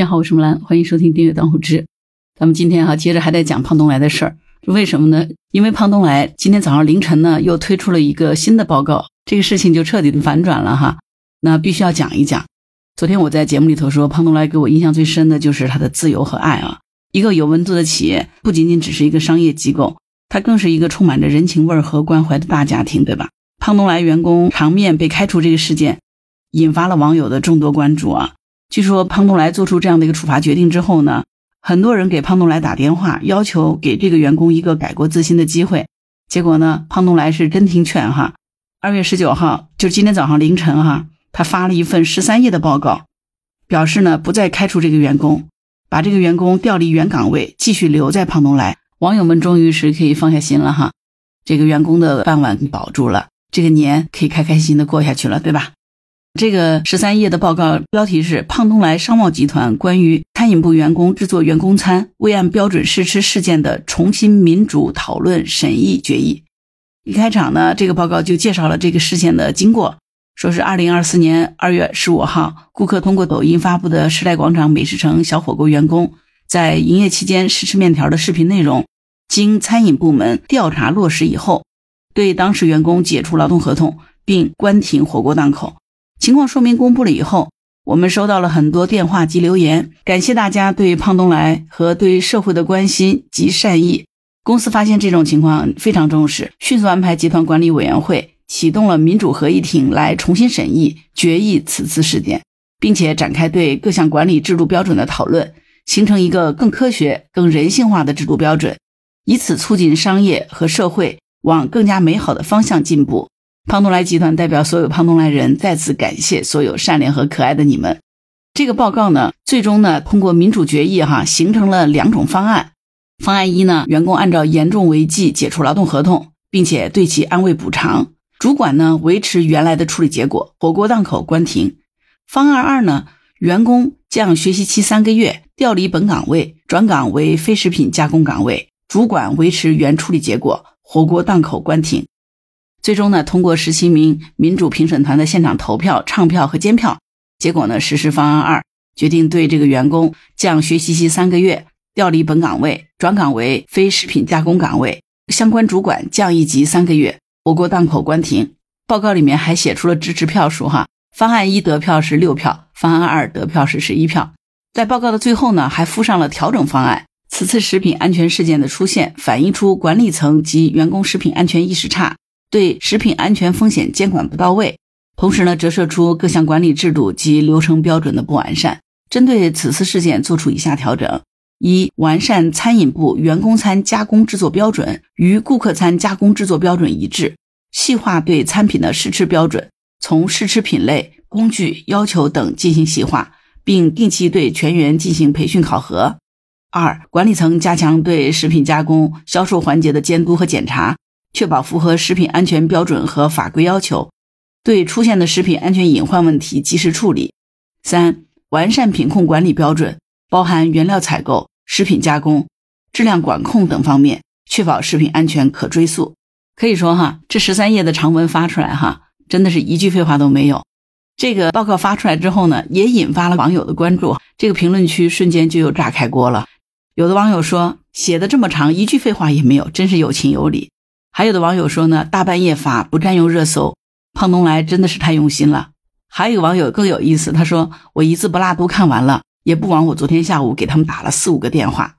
你好，我是木兰，欢迎收听订阅当户知。咱们今天哈接着还在讲胖东来的事儿，为什么呢？因为胖东来今天早上凌晨呢又推出了一个新的报告，这个事情就彻底的反转了哈。那必须要讲一讲。昨天我在节目里头说，胖东来给我印象最深的就是他的自由和爱啊。一个有温度的企业，不仅仅只是一个商业机构，它更是一个充满着人情味儿和关怀的大家庭，对吧？胖东来员工长面被开除这个事件，引发了网友的众多关注啊。据说胖东来做出这样的一个处罚决定之后呢，很多人给胖东来打电话，要求给这个员工一个改过自新的机会。结果呢，胖东来是真听劝哈。二月十九号，就今天早上凌晨哈，他发了一份十三页的报告，表示呢不再开除这个员工，把这个员工调离原岗位，继续留在胖东来。网友们终于是可以放下心了哈，这个员工的饭碗保住了，这个年可以开开心心的过下去了，对吧？这个十三页的报告标题是《胖东来商贸集团关于餐饮部员工制作员工餐未按标准试吃事件的重新民主讨论审议决议》。一开场呢，这个报告就介绍了这个事件的经过，说是二零二四年二月十五号，顾客通过抖音发布的时代广场美食城小火锅员工在营业期间试吃面条的视频内容，经餐饮部门调查落实以后，对当事员工解除劳动合同，并关停火锅档口。情况说明公布了以后，我们收到了很多电话及留言，感谢大家对胖东来和对社会的关心及善意。公司发现这种情况非常重视，迅速安排集团管理委员会启动了民主合议庭来重新审议决议此次事件，并且展开对各项管理制度标准的讨论，形成一个更科学、更人性化的制度标准，以此促进商业和社会往更加美好的方向进步。胖东来集团代表所有胖东来人再次感谢所有善良和可爱的你们。这个报告呢，最终呢通过民主决议哈，形成了两种方案。方案一呢，员工按照严重违纪解除劳动合同，并且对其安慰补偿；主管呢维持原来的处理结果，火锅档口关停。方案二呢，员工降学习期三个月，调离本岗位，转岗为非食品加工岗位，主管维持原处理结果，火锅档口关停。最终呢，通过十七名民主评审团的现场投票、唱票和监票，结果呢，实施方案二，决定对这个员工降学习期三个月，调离本岗位，转岗为非食品加工岗位，相关主管降一级三个月，火锅档口关停。报告里面还写出了支持票数哈，方案一得票是六票，方案二得票是十一票。在报告的最后呢，还附上了调整方案。此次食品安全事件的出现，反映出管理层及员工食品安全意识差。对食品安全风险监管不到位，同时呢，折射出各项管理制度及流程标准的不完善。针对此次事件，作出以下调整：一、完善餐饮部员工餐加工制作标准与顾客餐加工制作标准一致，细化对餐品的试吃标准，从试吃品类、工具要求等进行细化，并定期对全员进行培训考核；二、管理层加强对食品加工、销售环节的监督和检查。确保符合食品安全标准和法规要求，对出现的食品安全隐患问题及时处理。三、完善品控管理标准，包含原料采购、食品加工、质量管控等方面，确保食品安全可追溯。可以说哈，这十三页的长文发出来哈，真的是一句废话都没有。这个报告发出来之后呢，也引发了网友的关注，这个评论区瞬间就又炸开锅了。有的网友说，写的这么长，一句废话也没有，真是有情有理。还有的网友说呢，大半夜发不占用热搜，胖东来真的是太用心了。还有网友更有意思，他说我一字不落都看完了，也不枉我昨天下午给他们打了四五个电话。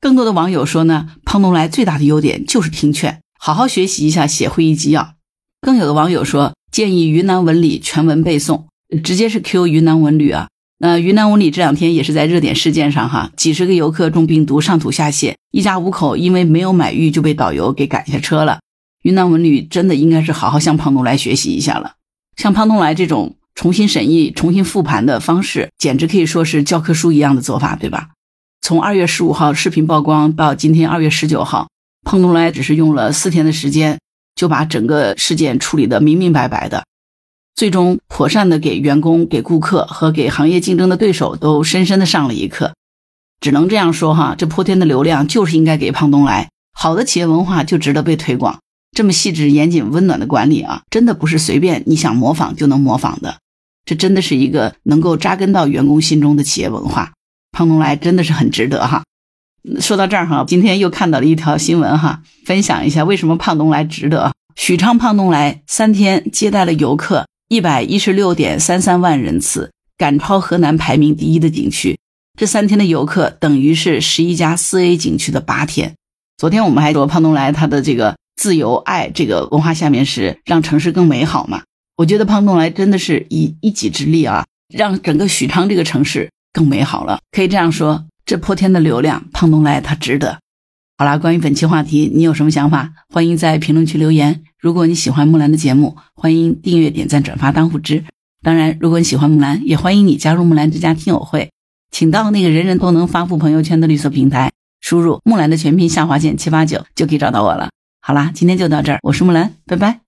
更多的网友说呢，胖东来最大的优点就是听劝，好好学习一下写会议纪要。更有的网友说，建议云南文旅全文背诵，直接是 Q 云南文旅啊。那云南文旅这两天也是在热点事件上哈，几十个游客中病毒上吐下泻，一家五口因为没有买玉就被导游给赶下车了。云南文旅真的应该是好好向胖东来学习一下了。像胖东来这种重新审议、重新复盘的方式，简直可以说是教科书一样的做法，对吧？从二月十五号视频曝光到今天二月十九号，胖东来只是用了四天的时间，就把整个事件处理得明明白白的。最终妥善的给员工、给顾客和给行业竞争的对手都深深的上了一课，只能这样说哈，这泼天的流量就是应该给胖东来。好的企业文化就值得被推广，这么细致、严谨、温暖的管理啊，真的不是随便你想模仿就能模仿的。这真的是一个能够扎根到员工心中的企业文化。胖东来真的是很值得哈。说到这儿哈，今天又看到了一条新闻哈，分享一下为什么胖东来值得。许昌胖东来三天接待了游客一百一十六点三三万人次，赶超河南排名第一的景区。这三天的游客等于是十一家四 A 景区的八天。昨天我们还说胖东来他的这个自由爱这个文化下面是让城市更美好嘛？我觉得胖东来真的是以一己之力啊，让整个许昌这个城市更美好了。可以这样说，这破天的流量，胖东来他值得。好啦，关于本期话题，你有什么想法？欢迎在评论区留言。如果你喜欢木兰的节目，欢迎订阅、点赞、转发当护知。当然，如果你喜欢木兰，也欢迎你加入木兰之家听友会。请到那个人人都能发布朋友圈的绿色平台，输入木兰的全拼下划线七八九就可以找到我了。好啦，今天就到这儿，我是木兰，拜拜。